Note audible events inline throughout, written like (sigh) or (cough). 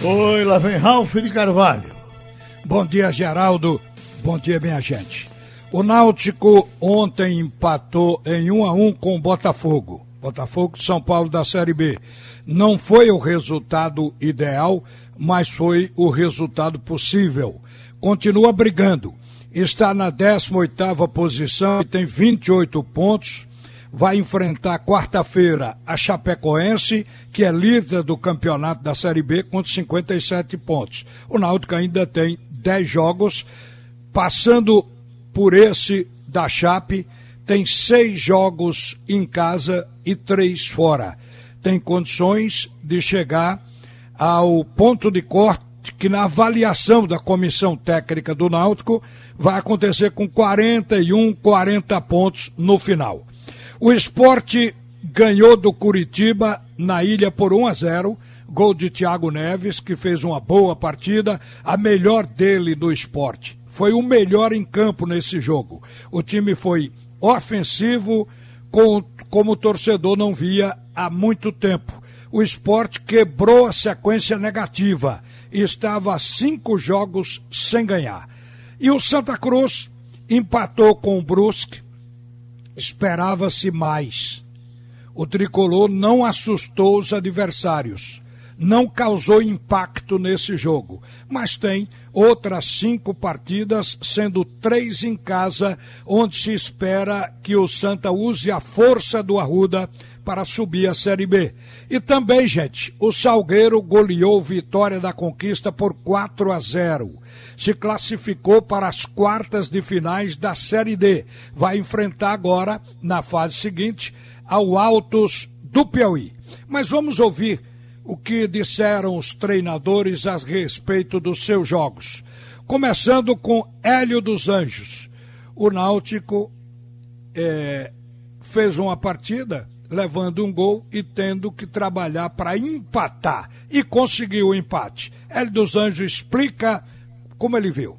Oi, lá vem Ralf de Carvalho. Bom dia, Geraldo. Bom dia, minha gente. O Náutico ontem empatou em 1 a 1 com o Botafogo. Botafogo de São Paulo da Série B. Não foi o resultado ideal, mas foi o resultado possível. Continua brigando. Está na 18ª posição e tem 28 pontos vai enfrentar quarta-feira a Chapecoense, que é líder do campeonato da Série B, com 57 pontos. O Náutico ainda tem 10 jogos, passando por esse da Chape, tem seis jogos em casa e três fora. Tem condições de chegar ao ponto de corte que na avaliação da comissão técnica do Náutico vai acontecer com 41, 40 pontos no final. O esporte ganhou do Curitiba na ilha por 1 a 0. Gol de Thiago Neves, que fez uma boa partida, a melhor dele no esporte. Foi o melhor em campo nesse jogo. O time foi ofensivo, com, como o torcedor não via há muito tempo. O esporte quebrou a sequência negativa estava cinco jogos sem ganhar. E o Santa Cruz empatou com o Brusque Esperava-se mais. O tricolor não assustou os adversários, não causou impacto nesse jogo, mas tem outras cinco partidas, sendo três em casa, onde se espera que o Santa use a força do Arruda para subir a Série B. E também, gente, o Salgueiro goleou Vitória da Conquista por 4 a 0. Se classificou para as quartas de finais da Série D. Vai enfrentar agora, na fase seguinte, ao Altos do Piauí. Mas vamos ouvir o que disseram os treinadores a respeito dos seus jogos. Começando com Hélio dos Anjos. O Náutico é, fez uma partida levando um gol e tendo que trabalhar para empatar. E conseguiu o empate. Hélio dos Anjos explica como ele viu.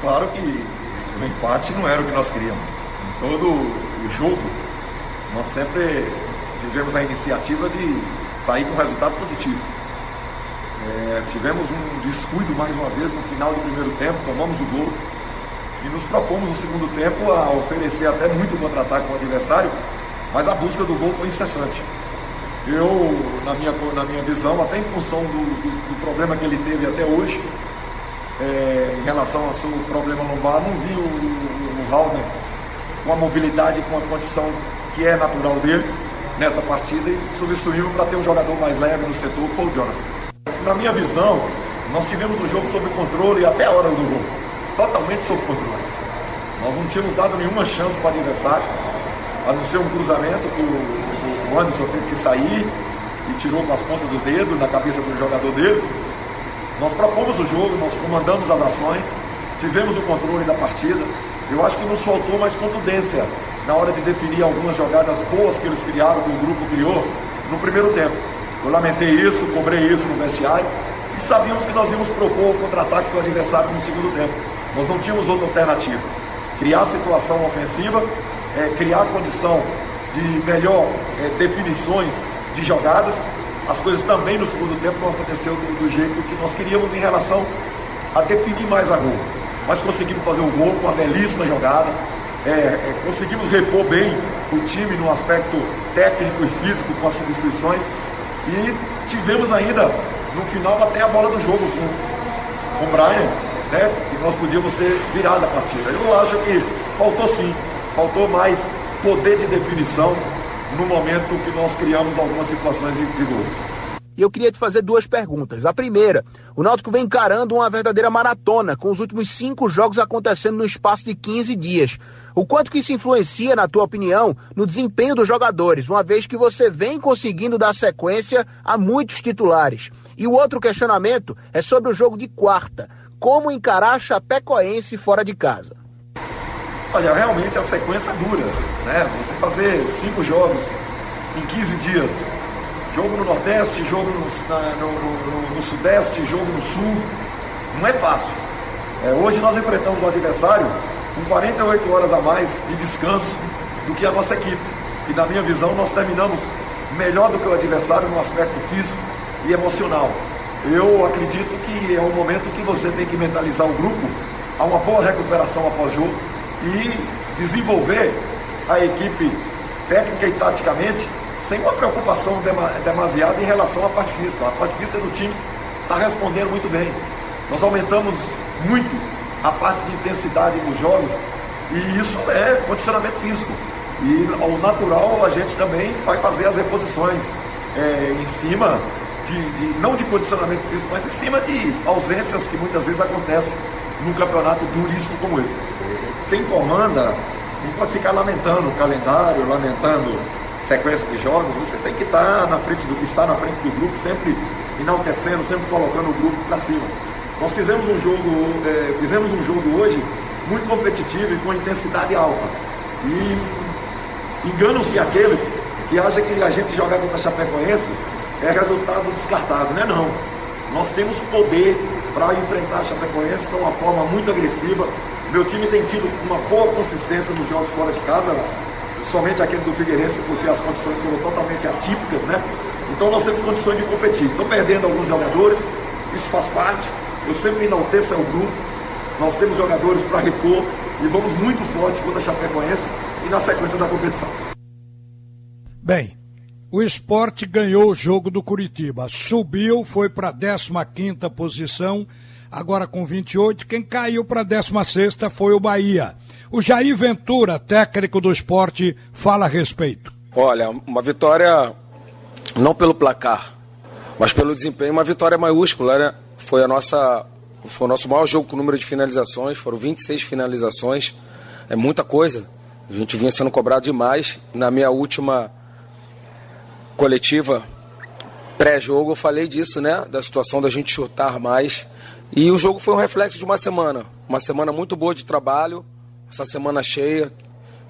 Claro que o empate não era o que nós queríamos. Em todo o jogo, nós sempre tivemos a iniciativa de sair com resultado positivo. É, tivemos um descuido mais uma vez no final do primeiro tempo, tomamos o gol e nos propomos no segundo tempo a oferecer até muito contra-ataque com o adversário mas a busca do gol foi incessante. Eu, na minha, na minha visão, até em função do, do, do problema que ele teve até hoje, é, em relação ao seu problema lombar, não vi o, o, o com a mobilidade, com a condição que é natural dele nessa partida e substituímos para ter um jogador mais leve no setor, que foi o Jonathan. Na minha visão, nós tivemos o jogo sob controle até a hora do gol. Totalmente sob controle. Nós não tínhamos dado nenhuma chance para o adversário a não ser um cruzamento que o, o Anderson teve que sair e tirou com as pontas dos dedos na cabeça do jogador deles. Nós propomos o jogo, nós comandamos as ações, tivemos o controle da partida. Eu acho que nos faltou mais contundência na hora de definir algumas jogadas boas que eles criaram, que o grupo criou no primeiro tempo. Eu lamentei isso, cobrei isso no vestiário e sabíamos que nós íamos propor o contra-ataque do adversário no segundo tempo. Nós não tínhamos outra alternativa. Criar situação ofensiva é, criar condição de melhor é, definições de jogadas. As coisas também no segundo tempo não aconteceu do, do, jeito que nós queríamos em relação a definir mais a gol. Mas conseguimos fazer o gol com uma belíssima jogada. É, é, conseguimos repor bem o time no aspecto técnico e físico com as substituições. E tivemos ainda, no final, até a bola do jogo com, com o Brian, né? E nós podíamos ter virado a partida. Eu acho que faltou sim faltou mais poder de definição no momento que nós criamos algumas situações de, de gol. E eu queria te fazer duas perguntas. A primeira, o Náutico vem encarando uma verdadeira maratona, com os últimos cinco jogos acontecendo no espaço de 15 dias. O quanto que isso influencia, na tua opinião, no desempenho dos jogadores, uma vez que você vem conseguindo dar sequência a muitos titulares? E o outro questionamento é sobre o jogo de quarta. Como encarar a Chapecoense fora de casa? Olha, realmente a sequência dura, né? Você fazer cinco jogos em 15 dias, jogo no Nordeste, jogo no, no, no, no Sudeste, jogo no Sul, não é fácil. É, hoje nós enfrentamos o adversário com 48 horas a mais de descanso do que a nossa equipe. E na minha visão nós terminamos melhor do que o adversário no aspecto físico, e emocional. Eu acredito que é um momento que você tem que mentalizar o grupo a uma boa recuperação após jogo e desenvolver a equipe técnica e taticamente sem uma preocupação demasiada em relação à parte física. A parte física do time está respondendo muito bem. Nós aumentamos muito a parte de intensidade nos jogos e isso é condicionamento físico. E ao natural a gente também vai fazer as reposições é, em cima de, de, não de condicionamento físico, mas em cima de ausências que muitas vezes acontecem num campeonato duríssimo como esse. Quem comanda não pode ficar lamentando o calendário, lamentando sequência de jogos, você tem que estar na frente do estar na frente do grupo, sempre enaltecendo, sempre colocando o grupo para cima. Nós fizemos um jogo, é, fizemos um jogo hoje muito competitivo e com intensidade alta. E enganam-se aqueles que acham que a gente jogar contra a Chapecoense é resultado descartado, não é não. Nós temos poder para enfrentar a Chapecoense de uma forma muito agressiva. Meu time tem tido uma boa consistência nos jogos fora de casa, somente aquele do Figueirense, porque as condições foram totalmente atípicas, né? Então nós temos condições de competir. Estou perdendo alguns jogadores, isso faz parte. Eu sempre enalteço o grupo. Nós temos jogadores para repor e vamos muito forte contra a Chapecoense e na sequência da competição. Bem, o esporte ganhou o jogo do Curitiba. Subiu, foi para a 15 posição, agora com 28. Quem caiu para a 16 foi o Bahia. O Jair Ventura, técnico do esporte, fala a respeito. Olha, uma vitória não pelo placar, mas pelo desempenho, uma vitória maiúscula, né? Foi a nossa foi o nosso maior jogo com número de finalizações, foram 26 finalizações. É muita coisa. A gente vinha sendo cobrado demais. Na minha última coletiva pré-jogo eu falei disso, né? Da situação da gente chutar mais. E o jogo foi um reflexo de uma semana. Uma semana muito boa de trabalho, essa semana cheia,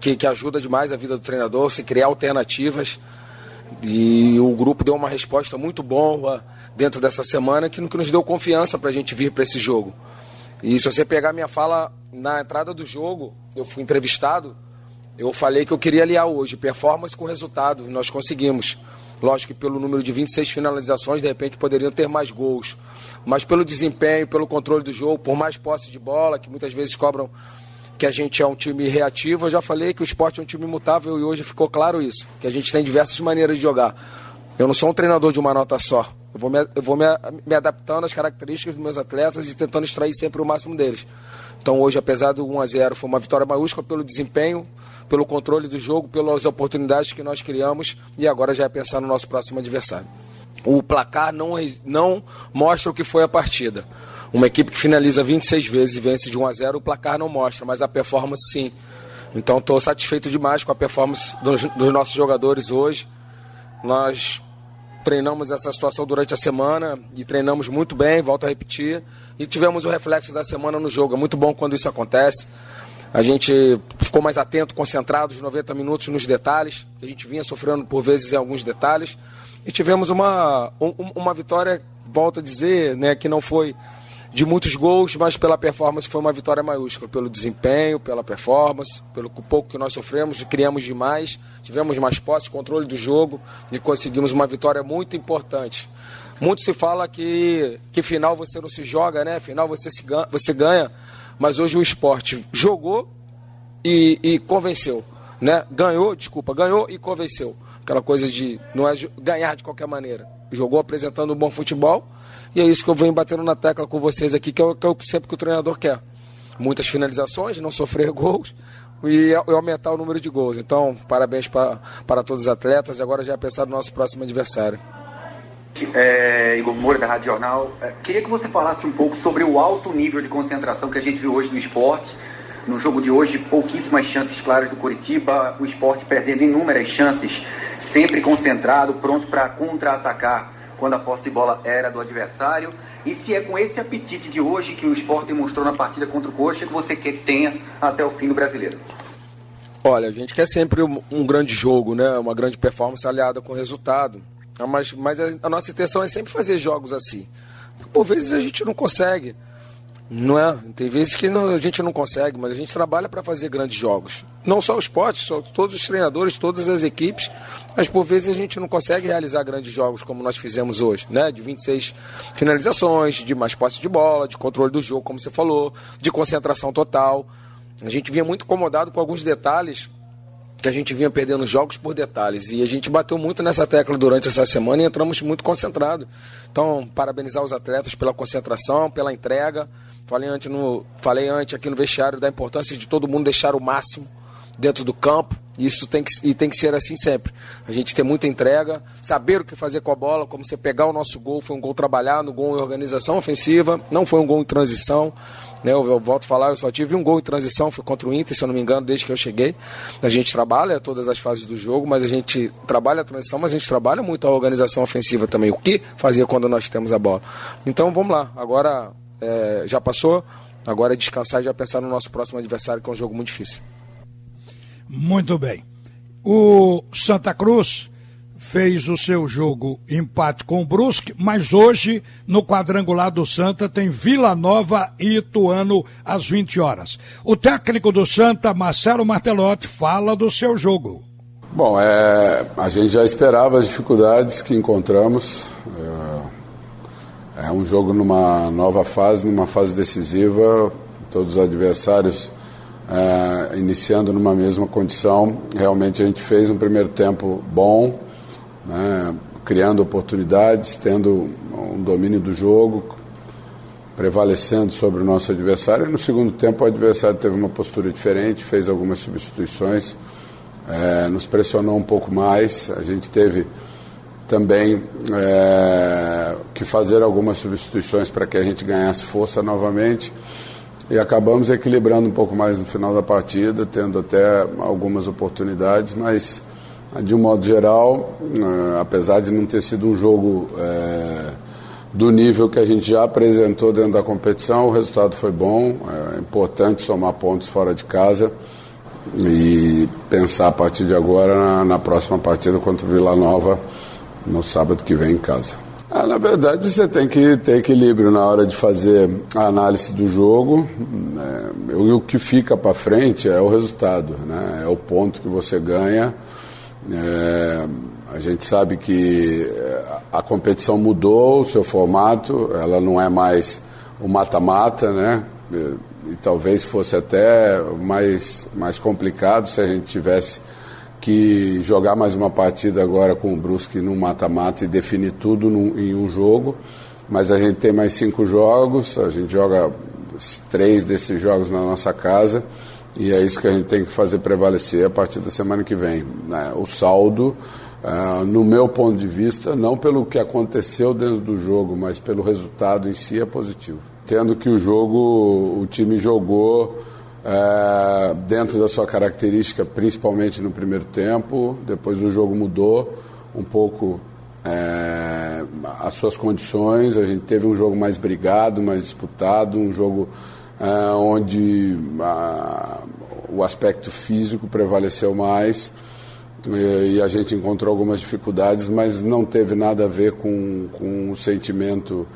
que, que ajuda demais a vida do treinador, se criar alternativas. E o grupo deu uma resposta muito boa dentro dessa semana que, que nos deu confiança para a gente vir para esse jogo. E se você pegar minha fala na entrada do jogo, eu fui entrevistado, eu falei que eu queria aliar hoje performance com resultado, e nós conseguimos. Lógico que pelo número de 26 finalizações, de repente poderiam ter mais gols. Mas pelo desempenho, pelo controle do jogo, por mais posse de bola, que muitas vezes cobram que a gente é um time reativo, eu já falei que o esporte é um time mutável e hoje ficou claro isso, que a gente tem diversas maneiras de jogar. Eu não sou um treinador de uma nota só. Eu vou me, eu vou me, me adaptando às características dos meus atletas e tentando extrair sempre o máximo deles. Então hoje, apesar do 1 a 0 foi uma vitória maiúscula pelo desempenho, pelo controle do jogo, pelas oportunidades que nós criamos e agora já é pensar no nosso próximo adversário. O placar não, não mostra o que foi a partida. Uma equipe que finaliza 26 vezes e vence de 1 a 0, o placar não mostra, mas a performance sim. Então estou satisfeito demais com a performance dos, dos nossos jogadores hoje. Nós treinamos essa situação durante a semana e treinamos muito bem, volto a repetir. E tivemos o reflexo da semana no jogo. É muito bom quando isso acontece. A gente ficou mais atento, concentrado os 90 minutos nos detalhes. A gente vinha sofrendo por vezes em alguns detalhes. E tivemos uma, um, uma vitória, volto a dizer, né, que não foi de muitos gols, mas pela performance foi uma vitória maiúscula. Pelo desempenho, pela performance, pelo pouco que nós sofremos, criamos demais, tivemos mais posse, controle do jogo e conseguimos uma vitória muito importante. Muito se fala que, que final você não se joga, né? Final você, se ganha, você ganha mas hoje o esporte jogou e, e convenceu. Né? Ganhou, desculpa, ganhou e convenceu. Aquela coisa de não é ganhar de qualquer maneira. Jogou apresentando um bom futebol e é isso que eu venho batendo na tecla com vocês aqui, que é o que eu, sempre que o treinador quer. Muitas finalizações, não sofrer (laughs) gols e, aumentar o número de gols. Então, parabéns para, para todos os atletas e agora já é pensar no nosso próximo adversário. É, Igor Moura, da Rádio Jornal. É, queria que você falasse um pouco sobre o alto nível de concentração que a gente viu hoje no esporte. No jogo de hoje, pouquíssimas chances claras do Curitiba, o esporte perdendo inúmeras chances, sempre concentrado, pronto para contra-atacar quando a posse de bola era do adversário. E se é com esse apetite de hoje que o esporte demonstrou na partida contra o Coxa que você quer que tenha até o fim do brasileiro? Olha, a gente quer sempre um, um grande jogo, né? uma grande performance aliada com resultado. Ah, mas, mas a, a nossa intenção é sempre fazer jogos assim. Por vezes a gente não consegue. Não é? Tem vezes que não, a gente não consegue, mas a gente trabalha para fazer grandes jogos. Não só o esporte, só todos os treinadores, todas as equipes, mas por vezes a gente não consegue realizar grandes jogos como nós fizemos hoje, né? De 26 finalizações, de mais posse de bola, de controle do jogo, como você falou, de concentração total. A gente vinha muito incomodado com alguns detalhes que a gente vinha perdendo jogos por detalhes. E a gente bateu muito nessa tecla durante essa semana e entramos muito concentrados. Então, parabenizar os atletas pela concentração, pela entrega. Falei antes, no, falei antes aqui no vestiário da importância de todo mundo deixar o máximo dentro do campo. Isso tem que, e tem que ser assim sempre. A gente ter muita entrega, saber o que fazer com a bola, como você pegar o nosso gol, foi um gol trabalhado, um gol em organização ofensiva, não foi um gol em transição. Né, eu, eu volto a falar, eu só tive um gol em transição, foi contra o Inter, se eu não me engano, desde que eu cheguei. A gente trabalha todas as fases do jogo, mas a gente trabalha a transição, mas a gente trabalha muito a organização ofensiva também, o que fazia quando nós temos a bola. Então vamos lá, agora é, já passou, agora é descansar e já pensar no nosso próximo adversário, que é um jogo muito difícil. Muito bem. O Santa Cruz fez o seu jogo empate com o Brusque, mas hoje no quadrangular do Santa tem Vila Nova e Ituano às 20 horas. O técnico do Santa, Marcelo Martelotti, fala do seu jogo. Bom, é, a gente já esperava as dificuldades que encontramos. É, é um jogo numa nova fase, numa fase decisiva. Todos os adversários é, iniciando numa mesma condição. Realmente a gente fez um primeiro tempo bom, né, criando oportunidades, tendo um domínio do jogo, prevalecendo sobre o nosso adversário. E no segundo tempo o adversário teve uma postura diferente, fez algumas substituições, é, nos pressionou um pouco mais. A gente teve também é, que fazer algumas substituições para que a gente ganhasse força novamente e acabamos equilibrando um pouco mais no final da partida, tendo até algumas oportunidades, mas de um modo geral, eh, apesar de não ter sido um jogo é, do nível que a gente já apresentou dentro da competição, o resultado foi bom, é importante somar pontos fora de casa e pensar a partir de agora na, na próxima partida contra o Vila Nova no sábado que vem em casa. Ah, na verdade, você tem que ter equilíbrio na hora de fazer a análise do jogo. Né? O que fica para frente é o resultado, né? é o ponto que você ganha. É, a gente sabe que é, a competição mudou o seu formato, ela não é mais o mata-mata, né? E, e talvez fosse até mais, mais complicado se a gente tivesse que jogar mais uma partida agora com o Brusque no mata-mata e definir tudo num, em um jogo. Mas a gente tem mais cinco jogos, a gente joga três desses jogos na nossa casa e é isso que a gente tem que fazer prevalecer a partir da semana que vem. Né? O saldo, uh, no meu ponto de vista, não pelo que aconteceu dentro do jogo, mas pelo resultado em si, é positivo. Tendo que o jogo, o time jogou é, dentro da sua característica, principalmente no primeiro tempo. Depois o jogo mudou um pouco é, as suas condições. A gente teve um jogo mais brigado, mais disputado, um jogo é, onde o aspecto físico prevaleceu mais. E, e a gente encontrou algumas dificuldades, mas não teve nada a ver com, com o sentimento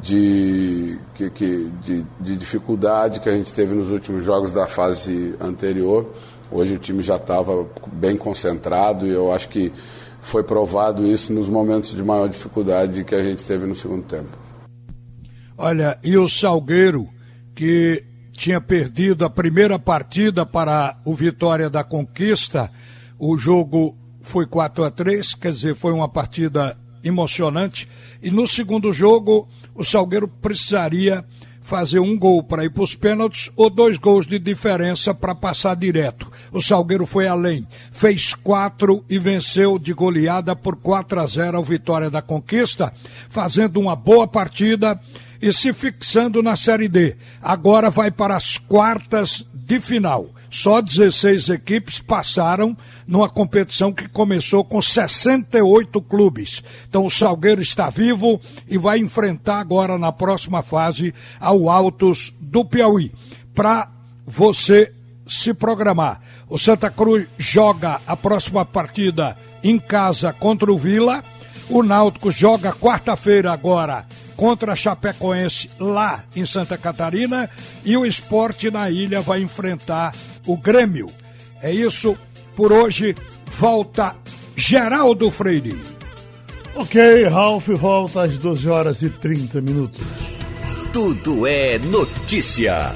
de, que, que, de, de, dificuldade que a gente teve nos últimos jogos da fase anterior. Hoje o time já estava bem concentrado e eu acho que foi provado isso nos momentos de maior dificuldade que a gente teve no segundo tempo. Olha, e o Salgueiro, que tinha perdido a primeira partida para o Vitória da Conquista, o jogo foi 4 a 3 quer dizer, foi uma partida emocionante. E no segundo jogo, o Salgueiro precisaria fazer um gol para ir para os pênaltis ou dois gols de diferença para passar direto. O Salgueiro foi além, fez quatro e venceu de goleada por 4 a 0 ao Vitória da Conquista, fazendo uma boa partida e se fixando na Série D. Agora vai para as quartas de final. Só 16 equipes passaram numa competição que começou com 68 clubes. Então o Salgueiro está vivo e vai enfrentar agora na próxima fase ao Altos do Piauí. Para você se programar. O Santa Cruz joga a próxima partida em casa contra o Vila. O Náutico joga quarta-feira agora contra a Chapecoense lá em Santa Catarina e o esporte na ilha vai enfrentar o Grêmio. É isso por hoje. Volta Geraldo Freire. Ok, Ralf volta às 12 horas e 30 minutos. Tudo é notícia.